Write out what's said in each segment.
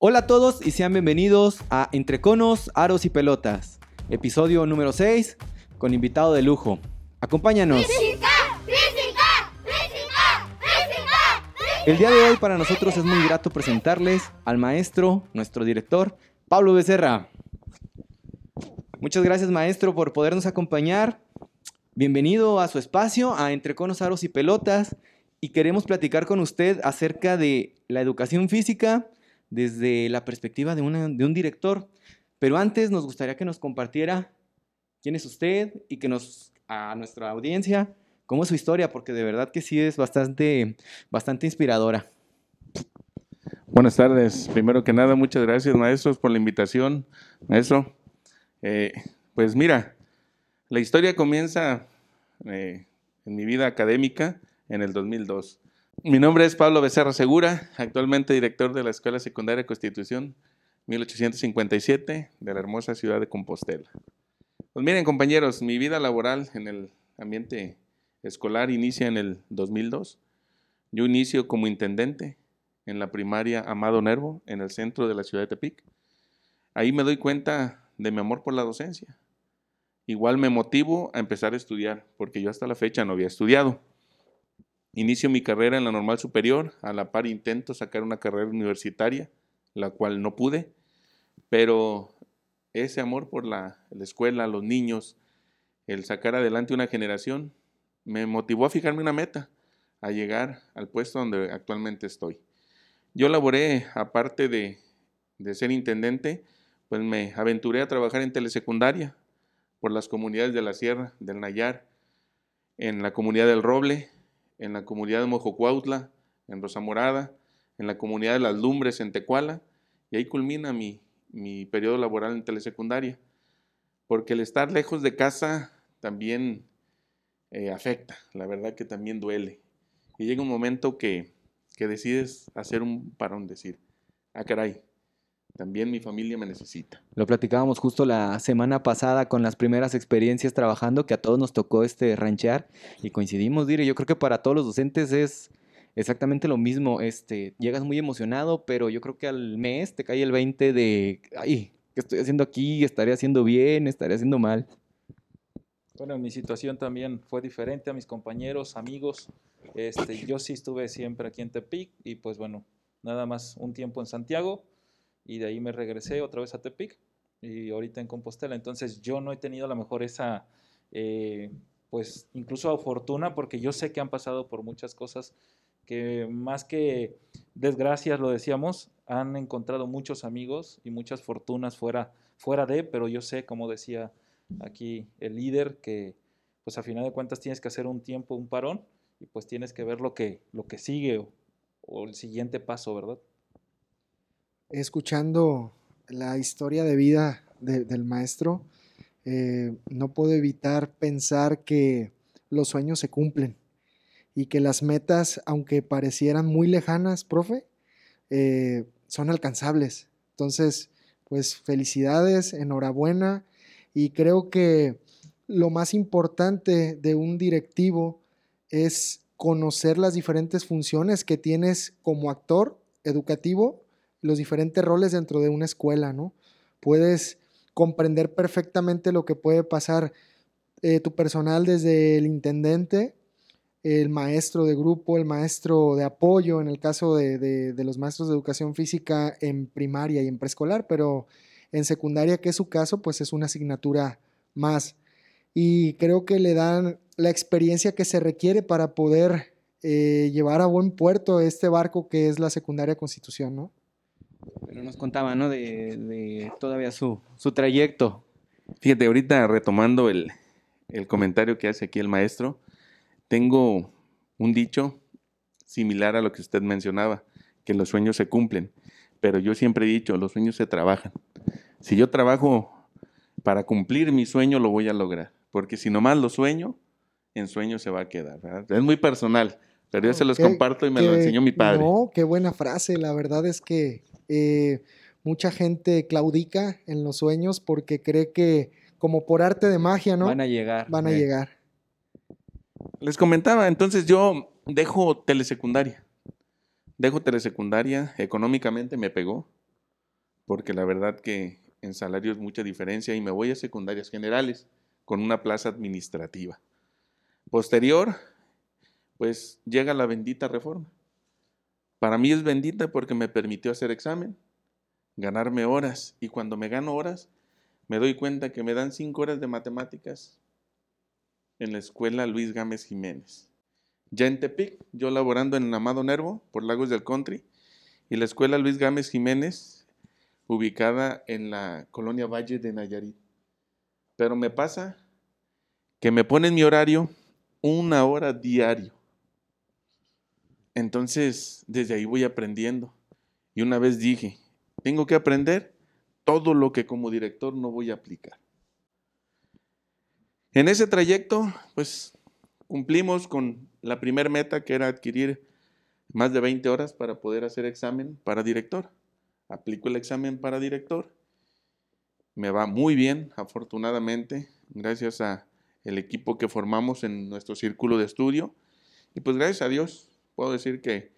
Hola a todos y sean bienvenidos a Entre Conos, Aros y Pelotas, episodio número 6 con invitado de lujo. Acompáñanos. El día de hoy para nosotros es muy grato presentarles al maestro, nuestro director, Pablo Becerra. Muchas gracias maestro por podernos acompañar. Bienvenido a su espacio, a Entre Conos, Aros y Pelotas, y queremos platicar con usted acerca de la educación física desde la perspectiva de, de un director. Pero antes nos gustaría que nos compartiera quién es usted y que nos, a nuestra audiencia, cómo es su historia, porque de verdad que sí es bastante, bastante inspiradora. Buenas tardes. Primero que nada, muchas gracias, maestros, por la invitación. Maestro, eh, pues mira, la historia comienza eh, en mi vida académica en el 2002. Mi nombre es Pablo Becerra Segura, actualmente director de la Escuela Secundaria Constitución 1857 de la hermosa ciudad de Compostela. Pues miren compañeros, mi vida laboral en el ambiente escolar inicia en el 2002. Yo inicio como intendente en la primaria Amado Nervo, en el centro de la ciudad de Tepic. Ahí me doy cuenta de mi amor por la docencia. Igual me motivo a empezar a estudiar, porque yo hasta la fecha no había estudiado. Inicio mi carrera en la normal superior, a la par intento sacar una carrera universitaria, la cual no pude, pero ese amor por la, escuela, los niños, el sacar adelante una generación, me motivó a fijarme una meta, a llegar al puesto donde actualmente estoy. Yo laboré, aparte de, de ser intendente, pues me aventuré a trabajar en telesecundaria por las comunidades de la Sierra, del Nayar, en la comunidad del Roble, en la comunidad de Mojocuautla, en Rosa Morada, en la comunidad de Las Lumbres, en Tecuala, y ahí culmina mi, mi periodo laboral en telesecundaria, porque el estar lejos de casa también eh, afecta, la verdad que también duele. Y llega un momento que, que decides hacer un parón, decir, ah, caray, también mi familia me necesita. Lo platicábamos justo la semana pasada con las primeras experiencias trabajando que a todos nos tocó este ranchear y coincidimos, dire, yo creo que para todos los docentes es exactamente lo mismo, este, llegas muy emocionado, pero yo creo que al mes te cae el 20 de, ay, ¿qué estoy haciendo aquí? ¿Estaré haciendo bien? ¿Estaré haciendo mal? Bueno, mi situación también fue diferente a mis compañeros, amigos. Este, yo sí estuve siempre aquí en Tepic y pues bueno, nada más un tiempo en Santiago y de ahí me regresé otra vez a Tepic y ahorita en Compostela. Entonces yo no he tenido a lo mejor esa, eh, pues incluso fortuna, porque yo sé que han pasado por muchas cosas que más que desgracias, lo decíamos, han encontrado muchos amigos y muchas fortunas fuera, fuera de, pero yo sé, como decía aquí el líder, que pues a final de cuentas tienes que hacer un tiempo, un parón, y pues tienes que ver lo que, lo que sigue o el siguiente paso, ¿verdad? Escuchando la historia de vida del maestro, eh, no puedo evitar pensar que los sueños se cumplen y que las metas, aunque parecieran muy lejanas, profe, eh, son alcanzables. Entonces, pues felicidades, enhorabuena y creo que lo más importante de un directivo es conocer las diferentes funciones que tienes como actor educativo los diferentes roles dentro de una escuela, ¿no? Puedes comprender perfectamente lo que puede pasar eh, tu personal desde el intendente, el maestro de grupo, el maestro de apoyo, en el caso de, los maestros de educación física en primaria y en preescolar, pero en secundaria, que es su caso, pues es una asignatura más. Y creo que le dan la experiencia que se requiere para poder eh, llevar a buen puerto este barco que es la secundaria constitución, ¿no? Pero nos contaba, ¿no? De, todavía su, su, trayecto. Fíjate, ahorita retomando el, el comentario que hace aquí el maestro, tengo un dicho similar a lo que usted mencionaba, que los sueños se cumplen. Pero yo siempre he dicho, los sueños se trabajan. Si yo trabajo para cumplir mi sueño, lo voy a lograr. Porque si nomás lo sueño, en sueño se va a quedar. Es muy personal, pero yo se los comparto y me lo enseñó mi padre. No, qué buena frase. La verdad es que eh, mucha gente claudica en los sueños porque cree que como por arte de magia, ¿no? Van a llegar. Van a llegar. Les comentaba, entonces yo dejo telesecundaria. Dejo telesecundaria, económicamente me pegó. porque la verdad que en salario es mucha diferencia y me voy a secundarias generales con una plaza administrativa. Posterior, pues llega la bendita reforma. Para mí es bendita porque me permitió hacer examen, ganarme horas y cuando me gano horas, me doy cuenta que me dan cinco horas de matemáticas en la escuela Luis Gámez Jiménez. Ya en Tepic, yo laborando en Amado Nervo, por Lagos del Country, y la escuela Luis Gámez Jiménez, ubicada en la colonia Valle de Nayarit. Pero me pasa que me ponen mi horario una hora diario. Entonces, desde ahí voy aprendiendo. Y una vez dije, tengo que aprender todo lo que como director no voy a aplicar. En ese trayecto, pues cumplimos con la primera meta que era adquirir más de 20 horas para poder hacer examen para director. Aplico el examen para director. Me va muy bien, afortunadamente, gracias a el equipo que formamos en nuestro círculo de estudio. Y pues gracias a Dios, puedo decir que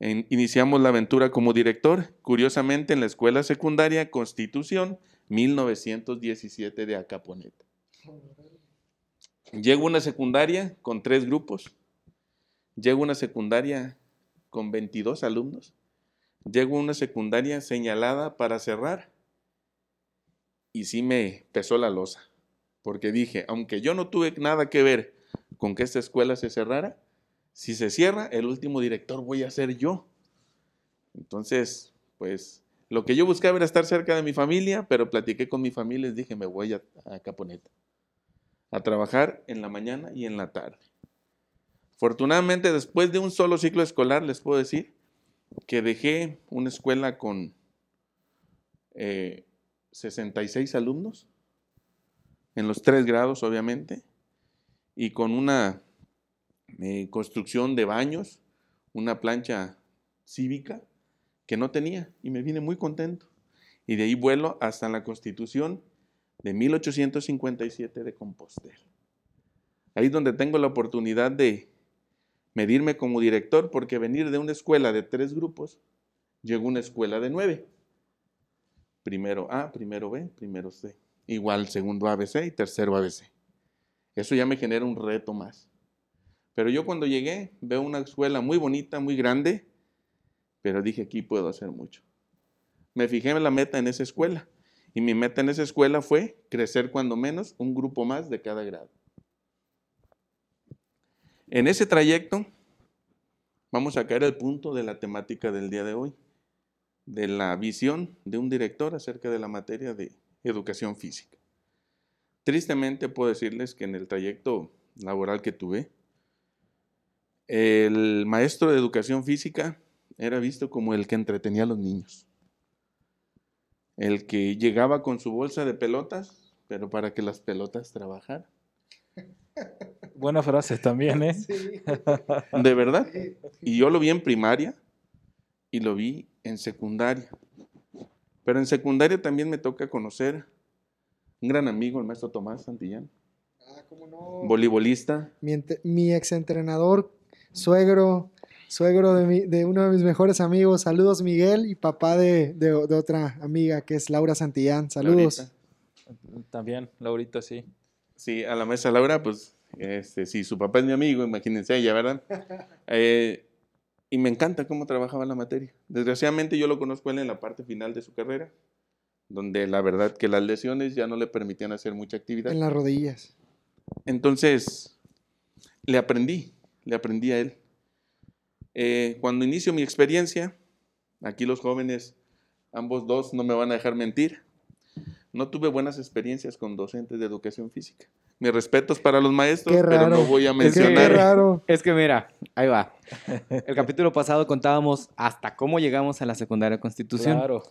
iniciamos la aventura como director, curiosamente en la escuela secundaria Constitución 1917 de Acaponeta. Llego a una secundaria con tres grupos. Llego a una secundaria con 22 alumnos. Llego a una secundaria señalada para cerrar. Y sí me pesó la losa. Porque dije, aunque yo no tuve nada que ver con que esta escuela se cerrara, si se cierra, el último director voy a ser yo. Entonces, pues lo que yo buscaba era estar cerca de mi familia, pero platiqué con mi familia y les dije, me voy a, Caponeta a trabajar en la mañana y en la tarde. Afortunadamente, después de un solo ciclo escolar, les puedo decir que dejé una escuela con 66 eh, alumnos, en los tres grados, obviamente, y con una eh, construcción de baños, una plancha cívica que no tenía, y me vine muy contento. Y de ahí vuelo hasta la Constitución de 1857 de Compostela. Ahí es donde tengo la oportunidad de medirme como director, porque venir de una escuela de tres grupos, llegó una escuela de nueve. Primero A, primero B, primero C. Igual segundo ABC y tercero ABC. Eso ya me genera un reto más. Pero yo cuando llegué veo una escuela muy bonita, muy grande, pero dije aquí puedo hacer mucho. Me fijé en la meta en esa escuela y mi meta en esa escuela fue crecer cuando menos un grupo más de cada grado. En ese trayecto vamos a caer al punto de la temática del día de hoy, de la visión de un director acerca de la materia de educación física. Tristemente puedo decirles que en el trayecto laboral que tuve, el maestro de educación física era visto como el que entretenía a los niños el que llegaba con su bolsa de pelotas, pero para que las pelotas trabajaran. Buena frase también, ¿eh? De verdad. Y yo lo vi en primaria y lo vi en secundaria. Pero en secundaria también me toca conocer un gran amigo, el maestro Tomás Santillán. Ah, cómo no. Voleibolista. Mi, mi exentrenador, suegro, suegro de, de, uno de mis mejores amigos. Saludos, Miguel, y papá de, de, otra amiga que es Laura Santillán. Saludos. También, Laurita, sí. Sí, a la mesa Laura, pues, este, si su papá es mi amigo, imagínense ella, ¿verdad? Eh, y me encanta cómo trabajaba la materia. Desgraciadamente yo lo conozco él en la parte final de su carrera, donde la verdad que las lesiones ya no le permitían hacer mucha actividad. En las rodillas. Entonces, le aprendí, le aprendí a él. Eh, cuando inicio mi experiencia, aquí los jóvenes, ambos dos, no me van a dejar mentir, no tuve buenas experiencias con docentes de educación física. Mis respetos para los maestros, pero no voy a mencionar. Es que, es que mira, ahí va. El capítulo pasado contábamos hasta cómo llegamos a la secundaria Constitución. Claro.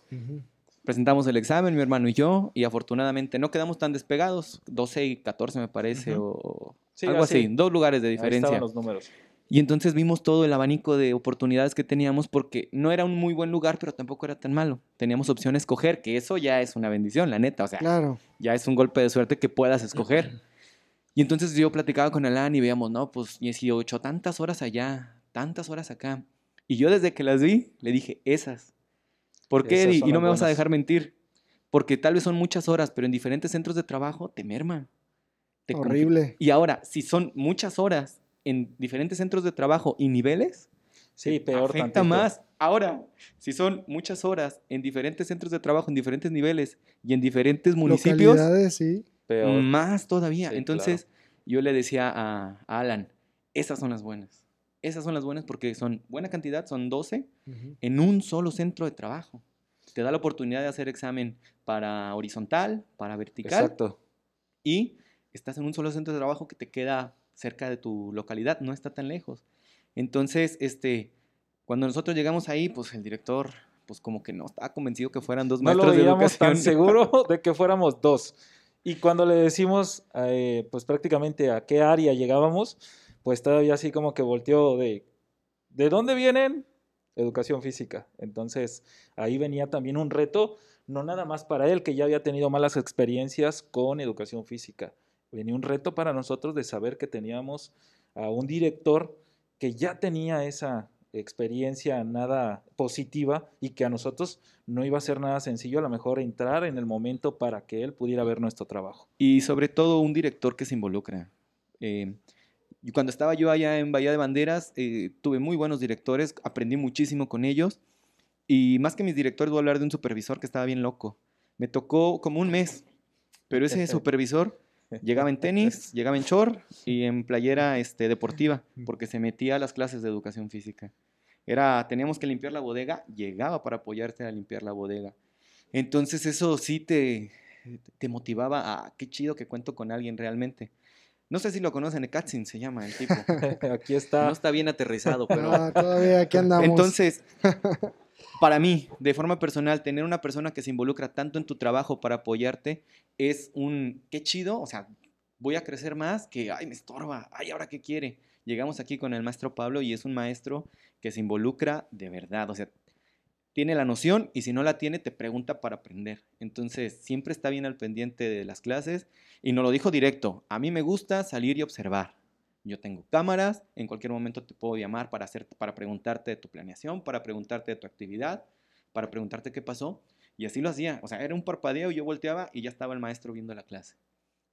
Presentamos el examen, mi hermano y yo, y afortunadamente no quedamos tan despegados, 12 y 14 me parece, o algo así. dos lugares de diferencia. Ahí los números. Y entonces vimos todo el abanico de oportunidades que teníamos porque no era un muy buen lugar, pero tampoco era tan malo. Teníamos opción a escoger, que eso ya es una bendición, la neta. O sea, claro. ya es un golpe de suerte que puedas escoger. Y entonces yo platicaba con Alan y veíamos, no, pues 18, tantas horas allá, tantas horas acá. Y yo desde que las vi, le dije, esas. ¿Por qué, Esas Eddie? Y no me vas a dejar mentir. Porque tal vez son muchas horas, pero en diferentes centros de trabajo te merma. Te Horrible. Y ahora, si son muchas horas en diferentes centros de trabajo y niveles, Sí, peor afecta tantito. más. Ahora, si son muchas horas en diferentes centros de trabajo, en diferentes niveles y en diferentes municipios, sí. Peor. más todavía. Sí, Entonces, yo le decía a, a Alan, esas son las buenas. Esas son las buenas porque son buena cantidad, son 12 Ujú. en un solo centro de trabajo. Te da la oportunidad de hacer examen para horizontal, para vertical Exacto. y estás en un solo centro de trabajo que te queda cerca de tu localidad, no está tan lejos. Entonces, este, cuando nosotros llegamos ahí, pues el director, pues como que no estaba convencido que fueran dos No lo maestros de veíamos educación. tan seguro de que fuéramos dos. Y cuando le decimos, eh, pues prácticamente a qué área llegábamos, pues todavía así como que volteó de, ¿de dónde vienen? Educación física. Entonces ahí venía también un reto, no nada más para él, que ya había tenido malas experiencias con educación física. Venía un reto para nosotros de saber que teníamos a un director que ya tenía esa experiencia nada positiva y que a nosotros no iba a ser nada sencillo a lo mejor entrar en el momento para que él pudiera ver nuestro trabajo. Y sobre todo un director que se involucra. Eh, y cuando estaba yo allá en Bahía de Banderas, eh, tuve muy buenos directores, aprendí muchísimo con ellos. Y más que mis directores, voy a hablar de un supervisor que estaba bien loco. Me tocó como un mes, pero ese supervisor llegaba en tenis, llegaba en short y en playera este, deportiva, porque se metía a las clases de educación física. Era, teníamos que limpiar la bodega, llegaba para apoyarte a limpiar la bodega. Entonces eso sí te, te motivaba a, qué chido que cuento con alguien realmente. No sé si lo conocen, Katzin se llama el tipo. Aquí está. No está bien aterrizado, pero... Ah, todavía aquí andamos. Entonces, para mí, de forma personal, tener una persona que se involucra tanto en tu trabajo para apoyarte es un, qué chido, o sea, voy a crecer más que, ay, me estorba, ay, ahora qué quiere. Llegamos aquí con el maestro Pablo y es un maestro que se involucra de verdad, o sea, tiene la noción y si no la tiene te pregunta para aprender. Entonces, siempre está bien al pendiente de las clases y nos lo dijo directo, a mí me gusta salir y observar. Yo tengo cámaras, en cualquier momento te puedo llamar para, hacer, para preguntarte de tu planeación, para preguntarte de tu actividad, para preguntarte qué pasó. Y así lo hacía. O sea, era un parpadeo, yo volteaba y ya estaba el maestro viendo la clase.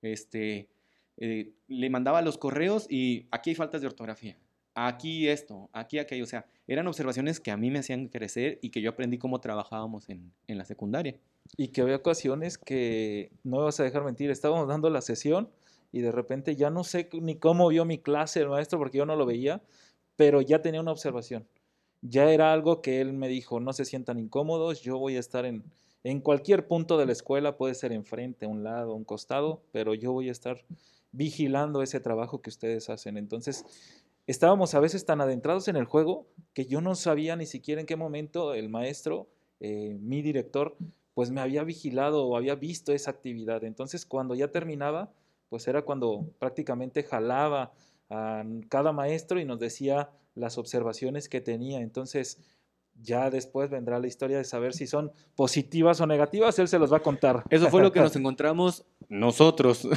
Este, eh, le mandaba los correos y aquí hay faltas de ortografía. Aquí esto, aquí aquello. O sea, eran observaciones que a mí me hacían crecer y que yo aprendí cómo trabajábamos en, en la secundaria. Y que había ocasiones que, no vas a dejar mentir, estábamos dando la sesión y de repente ya no sé ni cómo vio mi clase el maestro porque yo no lo veía, pero ya tenía una observación. Ya era algo que él me dijo, no se sientan incómodos, yo voy a estar en, en cualquier punto de la escuela, puede ser enfrente, a un lado, un costado, pero yo voy a estar vigilando ese trabajo que ustedes hacen. Entonces, estábamos a veces tan adentrados en el juego que yo no sabía ni siquiera en qué momento el maestro, eh, mi director, pues me había vigilado o había visto esa actividad. Entonces, cuando ya terminaba, pues era cuando prácticamente jalaba a cada maestro y nos decía las observaciones que tenía. Entonces, ya después vendrá la historia de saber si son positivas o negativas, él se los va a contar. Eso fue lo que nos encontramos nosotros.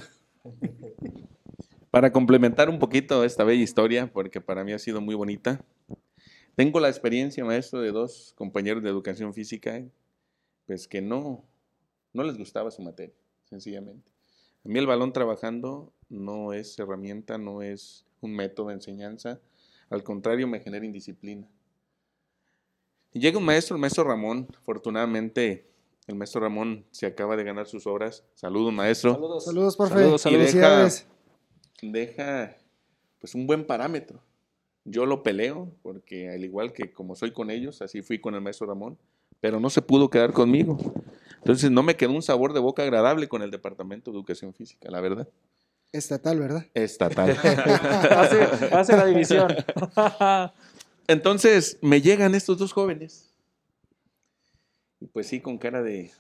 Para complementar un poquito esta bella historia, porque para mí ha sido muy bonita, tengo la experiencia, maestro, de dos compañeros de educación física, pues que no, no les gustaba su materia, sencillamente. A mí el balón trabajando no es herramienta, no es un método de enseñanza, al contrario me genera indisciplina. Y llega un maestro, el maestro Ramón, afortunadamente el maestro Ramón se acaba de ganar sus obras. Saludos, maestro. Saludos. Saludos, profe. Saludos, Y deja- deja pues un buen parámetro. Yo lo peleo porque al igual que como soy con ellos, así fui con el maestro Ramón, pero no se pudo quedar conmigo. Entonces no me quedó un sabor de boca agradable con el Departamento de Educación Física, la verdad. Estatal, ¿verdad? Estatal. hace, hace la división. Entonces me llegan estos dos jóvenes. Y pues sí, con cara de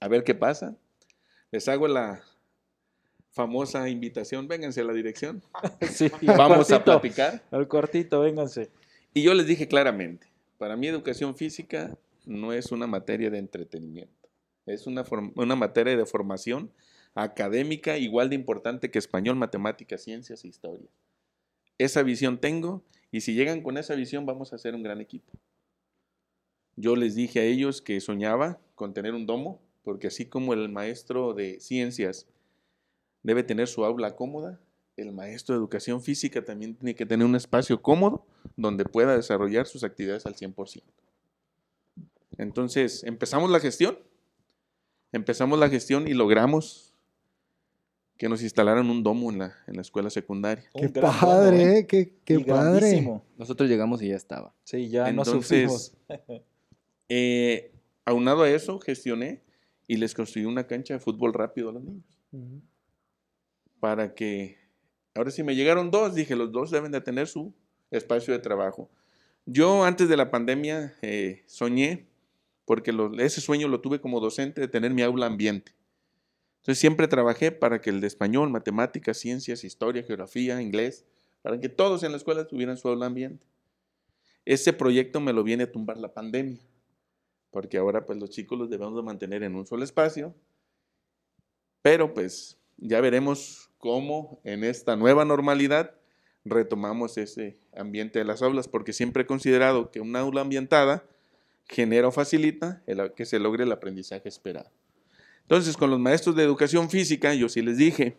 a ver qué pasa. Les hago la famosa invitación, vénganse a la dirección. Sí, Vamos a platicar. Al cuartito, vénganse. Y yo les dije claramente, para mí educación física no es una materia de entretenimiento, es una, una materia de formación académica igual de importante que español, matemáticas, ciencias e historia. Esa visión tengo y si llegan con esa visión vamos a hacer un gran equipo. Yo les dije a ellos que soñaba con tener un domo, porque así como el maestro de ciencias debe tener su aula cómoda, el maestro de educación física también tiene que tener un espacio cómodo donde pueda desarrollar sus actividades al 100%. Entonces, empezamos la gestión, empezamos la gestión y logramos que nos instalaran un domo en la, en la escuela secundaria. Qué Un gran padre, domo, ¿eh? qué, qué padre. grandísimo. Nosotros llegamos y ya estaba. Sí, ya no Entonces, sufrimos. Eh, aunado a eso, gestioné y les construí una cancha de fútbol rápido a los niños. Ujú. Para que, ahora sí me llegaron dos, dije, los dos deben de tener su espacio de trabajo. Yo antes de la pandemia eh, soñé, porque ese sueño lo tuve como docente, de tener mi aula ambiente. Entonces siempre trabajé para que el de español, matemáticas, ciencias, historia, geografía, inglés, para que todos en la escuela tuvieran su aula ambiente. Ese proyecto me lo viene a tumbar la pandemia, porque ahora pues los chicos los debemos de mantener en un solo espacio, pero pues ya veremos cómo en esta nueva normalidad retomamos ese ambiente de las aulas, porque siempre he considerado que una aula ambientada genera o facilita el- que se logre el aprendizaje esperado. Entonces, con los maestros de educación física, yo sí les dije,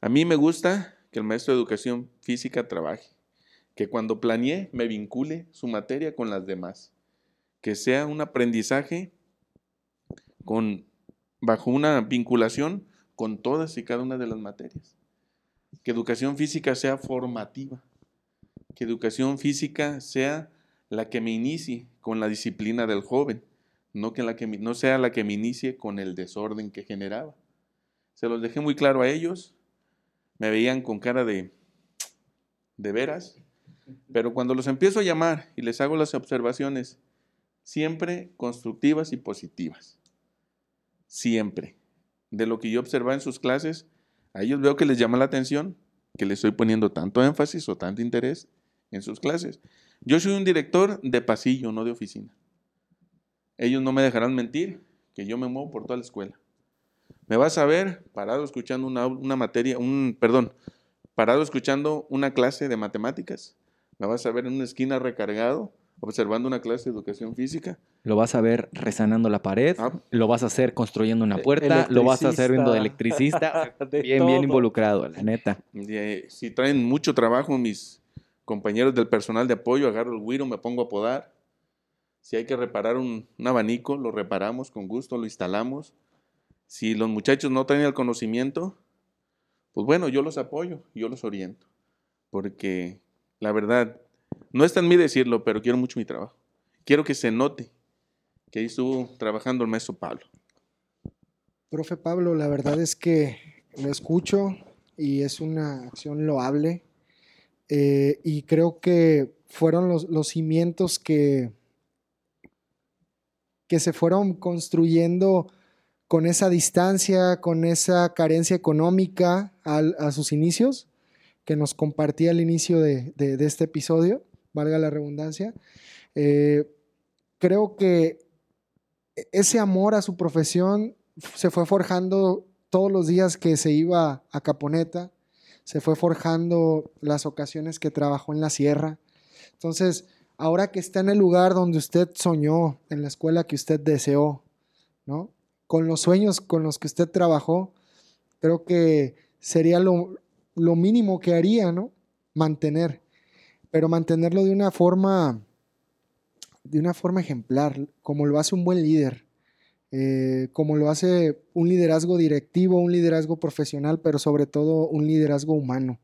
a mí me gusta que el maestro de educación física trabaje, que cuando planee me vincule su materia con las demás, que sea un aprendizaje con, bajo una vinculación con todas y cada una de las materias. Que educación física sea formativa, que educación física sea la que me inicie con la disciplina del joven, no, que la que no sea la que me inicie con el desorden que generaba. Se los dejé muy claro a ellos, me veían con cara de, de veras, pero cuando los empiezo a llamar y les hago las observaciones, siempre constructivas y positivas, siempre. De lo que yo observaba en sus clases, a ellos veo que les llama la atención, que les estoy poniendo tanto énfasis o tanto interés en sus clases. Yo soy un director de pasillo, no de oficina. Ellos no me dejarán mentir que yo me muevo por toda la escuela. Me vas a ver parado escuchando una, una materia, un, perdón, parado escuchando una clase de matemáticas. Me vas a ver en una esquina recargado, observando una clase de educación física. Lo vas a ver resanando la pared, Ah. lo vas a hacer construyendo una E- puerta, lo vas a hacer viendo de electricista. De bien, bien todo. involucrado, la neta. Eh, si traen mucho trabajo mis compañeros del personal de apoyo, agarro el güiro, me pongo a podar. Si hay que reparar un, un abanico, lo reparamos con gusto, lo instalamos. Si los muchachos no traen el conocimiento, pues bueno, yo los apoyo, yo los oriento. Porque la verdad, no está en mí decirlo, pero quiero mucho mi trabajo. Quiero que se note que ahí estuvo trabajando el maestro Pablo. Profe Pablo, la verdad es que lo escucho y es una acción loable. Eh, y creo que fueron los, cimientos que, que se fueron construyendo con esa distancia, con esa carencia económica a sus inicios, que nos compartía al inicio de, de- este episodio, valga la redundancia. Eh, creo que ese amor a su profesión se fue forjando todos los días que se iba a Caponeta, se fue forjando las ocasiones que trabajó en la sierra. Entonces, ahora que está en el lugar donde usted soñó, en la escuela que usted deseó, ¿no? Con los sueños con los que usted trabajó, creo que sería lo, lo mínimo que haría, ¿no? Mantener, pero mantenerlo de una forma, de una forma ejemplar, como lo hace un buen líder eh, como lo hace un liderazgo directivo, un liderazgo profesional, pero sobre todo un liderazgo humano.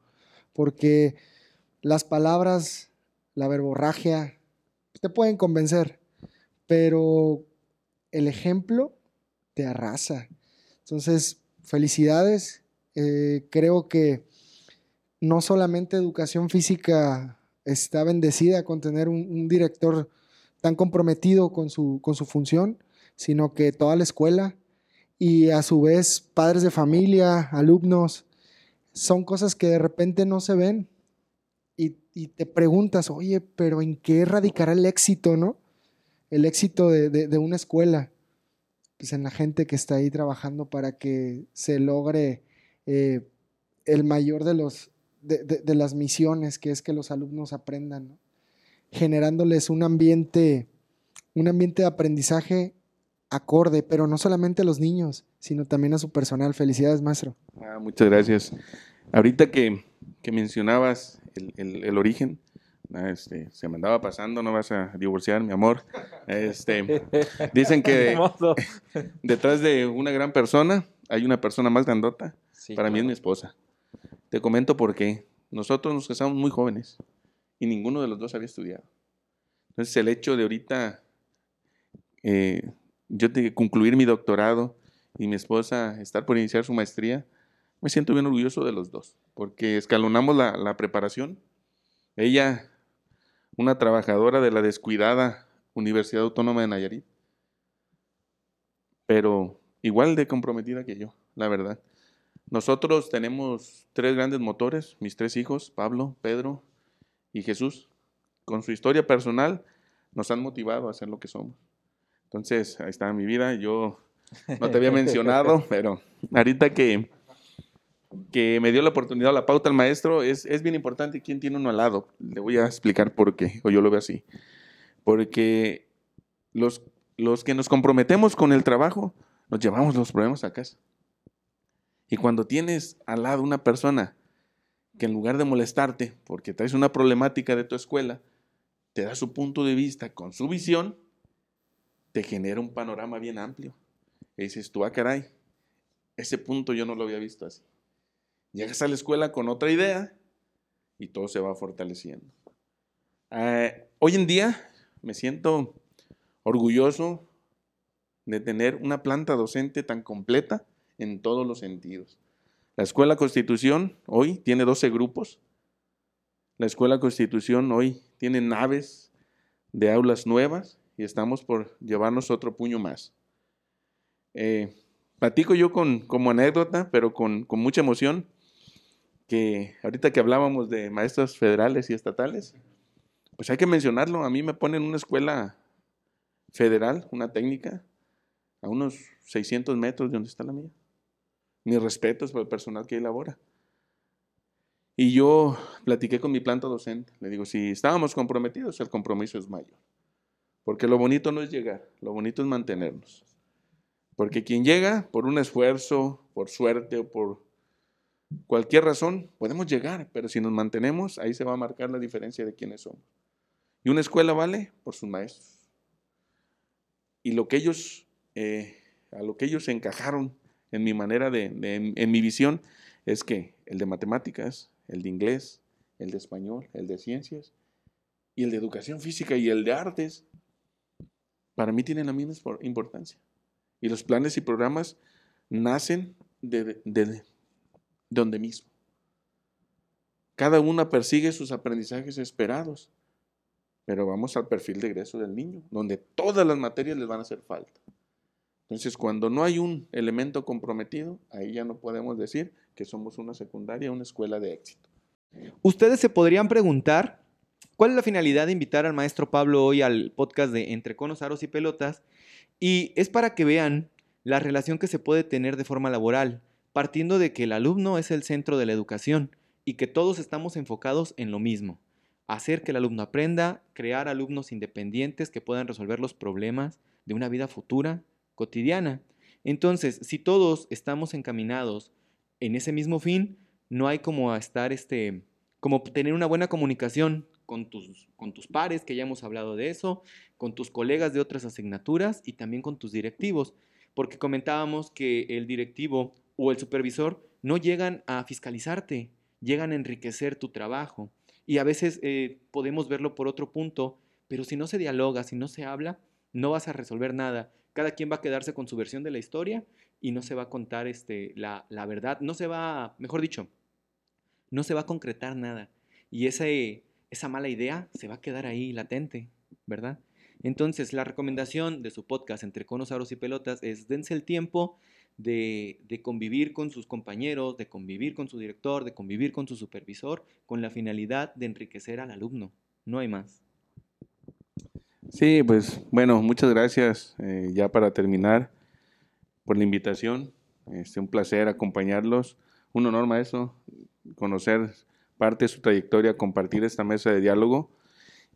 Porque las palabras, la verborragia, te pueden convencer, pero el ejemplo te arrasa. Entonces, felicidades. Eh, creo que no solamente educación física está bendecida con tener un, un director tan comprometido con su, con su función, sino que toda la escuela y a su vez padres de familia, alumnos, son cosas que de repente no se ven y, te preguntas, oye, pero ¿en qué radicará el éxito, no? El éxito de, una escuela, pues en la gente que está ahí trabajando para que se logre eh, el mayor de, los, de, las misiones, que es que los alumnos aprendan, generándoles un ambiente un ambiente de aprendizaje acorde, pero no solamente a los niños, sino también a su personal. Felicidades, maestro. Ah, muchas gracias. Ahorita que, que mencionabas el, el- el origen, ah, este, se me andaba pasando, no vas a divorciar, mi amor. Este, dicen que detrás de una gran persona hay una persona más grandota. Sí, Para mí es mi esposa. Te comento por qué. Nosotros nos casamos muy jóvenes y ninguno de los dos había estudiado. Entonces el hecho de ahorita eh, yo de concluir mi doctorado y mi esposa estar por iniciar su maestría, me siento bien orgulloso de los dos, porque escalonamos la, la preparación. Ella, una trabajadora de la descuidada Universidad Autónoma de Nayarit, pero igual de comprometida que yo, la verdad. Nosotros tenemos tres grandes motores, mis tres hijos, Pablo, Pedro y Jesús. Con su historia personal nos han motivado a ser lo que somos. Entonces, ahí está mi vida. Yo no te había mencionado, pero ahorita que, que me dio la oportunidad, la pauta al maestro, es, es bien importante quién tiene uno al lado. Le voy a explicar por qué, o yo lo veo así. Porque los, los que nos comprometemos con el trabajo, nos llevamos los problemas a casa. Y cuando tienes al lado una persona que en lugar de molestarte porque traes una problemática de tu escuela, te da su punto de vista con su visión, te genera un panorama bien amplio. Y dices tú, ah, caray, ese punto yo no lo había visto así. Llegas a la escuela con otra idea y todo se va fortaleciendo. Eh, hoy en día me siento orgulloso de tener una planta docente tan completa en todos los sentidos. La Escuela Constitución hoy tiene 12 grupos. La Escuela Constitución hoy tiene naves de aulas nuevas y estamos por llevarnos otro puño más. Eh, platico yo con, como anécdota, pero con, con mucha emoción, que ahorita que hablábamos de maestros federales y estatales, pues hay que mencionarlo. A mí me ponen una escuela federal, una técnica, a unos 600 metros de donde está la mía. Mis respetos por el personal que ahí labora. Y yo platiqué con mi planta docente. Le digo, si estábamos comprometidos, el compromiso es mayor. Porque lo bonito no es llegar, lo bonito es mantenernos. Porque quien llega por un esfuerzo, por suerte o por cualquier razón, podemos llegar, pero si nos mantenemos, ahí se va a marcar la diferencia de quiénes somos. Y una escuela vale por sus maestros. Y lo que ellos, eh, a lo que ellos encajaron en mi manera de, de- en, en mi visión, es que el de matemáticas, el de inglés, el de español, el de ciencias, y el de educación física y el de artes, para mí tienen la misma importancia. Y los planes y programas nacen de, de- de donde mismo. Cada una persigue sus aprendizajes esperados, pero vamos al perfil de egreso del niño, donde todas las materias les van a hacer falta. Entonces, cuando no hay un elemento comprometido, ahí ya no podemos decir que somos una secundaria, una escuela de éxito. Ustedes se podrían preguntar cuál es la finalidad de invitar al maestro Pablo hoy al podcast de Entre Conos, Aros y Pelotas. Y es para que vean la relación que se puede tener de forma laboral, partiendo de que el alumno es el centro de la educación y que todos estamos enfocados en lo mismo. Hacer que el alumno aprenda, crear alumnos independientes que puedan resolver los problemas de una vida futura, cotidiana. Entonces, si todos estamos encaminados en ese mismo fin, no hay como estar este, como tener una buena comunicación con tus, con tus pares, que ya hemos hablado de eso, con tus colegas de otras asignaturas y también con tus directivos, porque comentábamos que el directivo o el supervisor no llegan a fiscalizarte, llegan a enriquecer tu trabajo. Y a veces eh, podemos verlo por otro punto, pero si no se dialoga, si no se habla, no vas a resolver nada. Cada quien va a quedarse con su versión de la historia y no se va a contar este, la, la verdad, no se va, mejor dicho, no se va a concretar nada. Y ese, esa mala idea se va a quedar ahí latente, ¿verdad? Entonces, la recomendación de su podcast Entre Conos, Aros y Pelotas es dense el tiempo de, convivir con sus compañeros, de convivir con su director, de convivir con su supervisor, con la finalidad de enriquecer al alumno. No hay más. Sí, pues bueno, muchas gracias eh, ya para terminar por la invitación. Es un placer acompañarlos. Un honor, maestro, conocer parte de su trayectoria, compartir esta mesa de diálogo.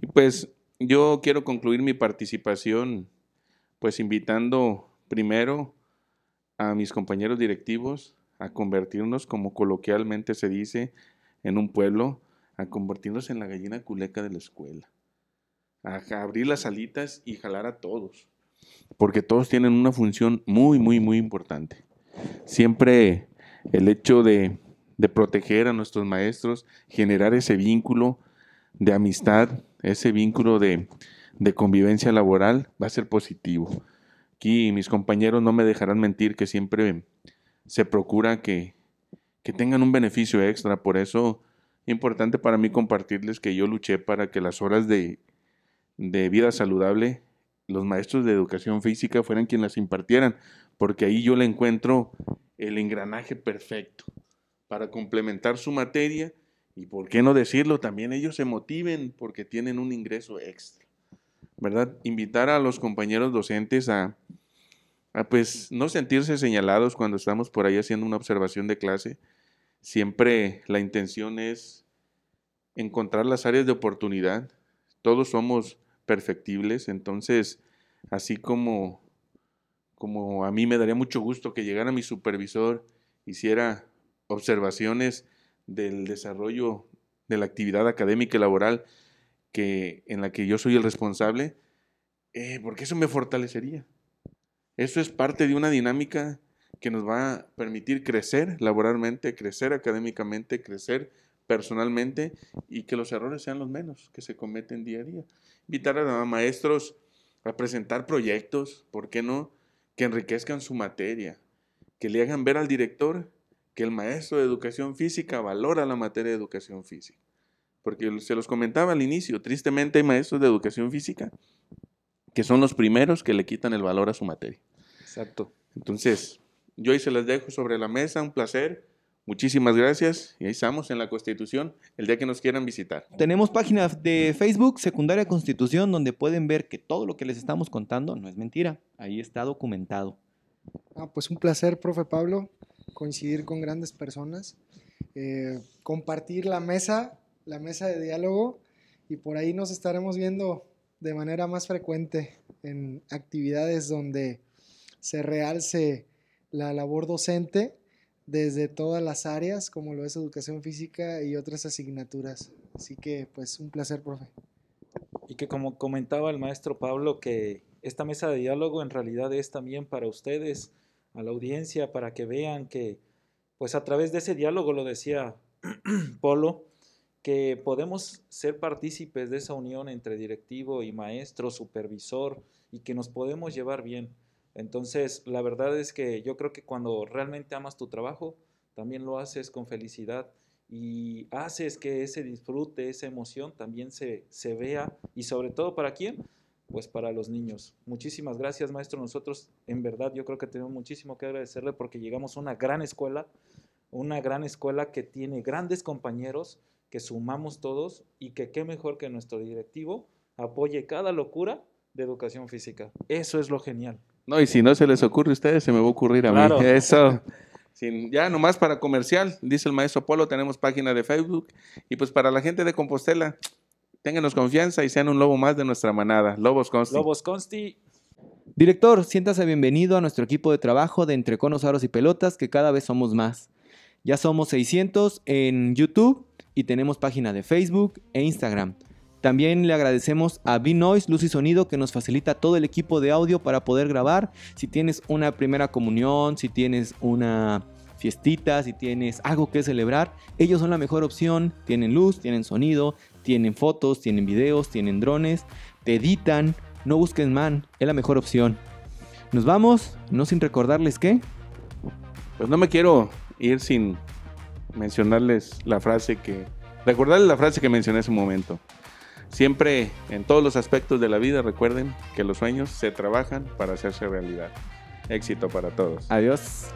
Y pues yo quiero concluir mi participación pues invitando primero a mis compañeros directivos a convertirnos, como coloquialmente se dice en un pueblo, a convertirnos en la gallina culeca de la escuela, a abrir las alitas y jalar a todos, porque todos tienen una función muy, muy, muy importante. Siempre el hecho de, de proteger a nuestros maestros, generar ese vínculo de amistad, ese vínculo de, de convivencia laboral va a ser positivo. Aquí mis compañeros no me dejarán mentir que siempre se procura que, que tengan un beneficio extra. Por eso es importante para mí compartirles que yo luché para que las horas de, de vida saludable, los maestros de educación física fueran quienes las impartieran, porque ahí yo le encuentro el engranaje perfecto para complementar su materia y, por qué no decirlo, también ellos se motiven porque tienen un ingreso extra. ¿verdad? Invitar a los compañeros docentes a, pues no sentirse señalados cuando estamos por ahí haciendo una observación de clase. Siempre la intención es encontrar las áreas de oportunidad. Todos somos perfectibles, entonces, así como, como a mí me daría mucho gusto que llegara mi supervisor, hiciera observaciones del desarrollo de la actividad académica y laboral, que, en la que yo soy el responsable, eh, porque eso me fortalecería. Eso es parte de una dinámica que nos va a permitir crecer laboralmente, crecer académicamente, crecer personalmente y que los errores sean los menos que se cometen día a día. Invitar a maestros a presentar proyectos, ¿por qué no? Que enriquezcan su materia, que le hagan ver al director que el maestro de educación física valora la materia de educación física. Porque se los comentaba al inicio, tristemente hay maestros de educación física que son los primeros que le quitan el valor a su materia. Exacto. Entonces, yo ahí se las dejo sobre la mesa, un placer. Muchísimas gracias y ahí estamos en la Constitución el día que nos quieran visitar. Tenemos página de Facebook, Secundaria Constitución, donde pueden ver que todo lo que les estamos contando no es mentira. Ahí está documentado. Ah, pues un placer, profe Pablo, coincidir con grandes personas, eh, compartir la mesa la mesa de diálogo y por ahí nos estaremos viendo de manera más frecuente en actividades donde se realce la labor docente desde todas las áreas, como lo es educación física y otras asignaturas. Así que, pues, un placer, profe. Y que como comentaba el maestro Pablo, que esta mesa de diálogo en realidad es también para ustedes, a la audiencia, para que vean que, pues a través de ese diálogo, lo decía Polo, que podemos ser partícipes de esa unión entre directivo y maestro, supervisor, y que nos podemos llevar bien. Entonces, la verdad es que yo creo que cuando realmente amas tu trabajo, también lo haces con felicidad y haces que ese disfrute, esa emoción también se, se vea y sobre todo para quién? Pues para los niños. Muchísimas gracias, maestro. Nosotros, en verdad, yo creo que tenemos muchísimo que agradecerle porque llegamos a una gran escuela, una gran escuela que tiene grandes compañeros, que sumamos todos y que qué mejor que nuestro directivo apoye cada locura de educación física. Eso es lo genial. No, y si no se les ocurre a ustedes, se me va a ocurrir a mí. Eso. Sin, ya nomás para comercial, dice el maestro Polo, tenemos página de Facebook. Y pues para la gente de Compostela, ténganos confianza y sean un lobo más de nuestra manada. Lobos Consti. Lobos Consti. Director, siéntase bienvenido a nuestro equipo de trabajo de Entre Conos, Aros y Pelotas, que cada vez somos más. Ya somos 600 en YouTube y tenemos página de Facebook e Instagram. También le agradecemos a B-Noise Luz y Sonido que nos facilita todo el equipo de audio para poder grabar. Si tienes una primera comunión, si tienes una fiestita, si tienes algo que celebrar, ellos son la mejor opción. Tienen luz, tienen sonido, tienen fotos, tienen videos, tienen drones, te editan. No busquen man, es la mejor opción. Nos vamos, no sin recordarles que... Pues no me quiero ir sin mencionarles la frase que, recordarles la frase que mencioné hace un momento. Siempre, en todos los aspectos de la vida, recuerden que los sueños se trabajan para hacerse realidad. Éxito para todos. Adiós.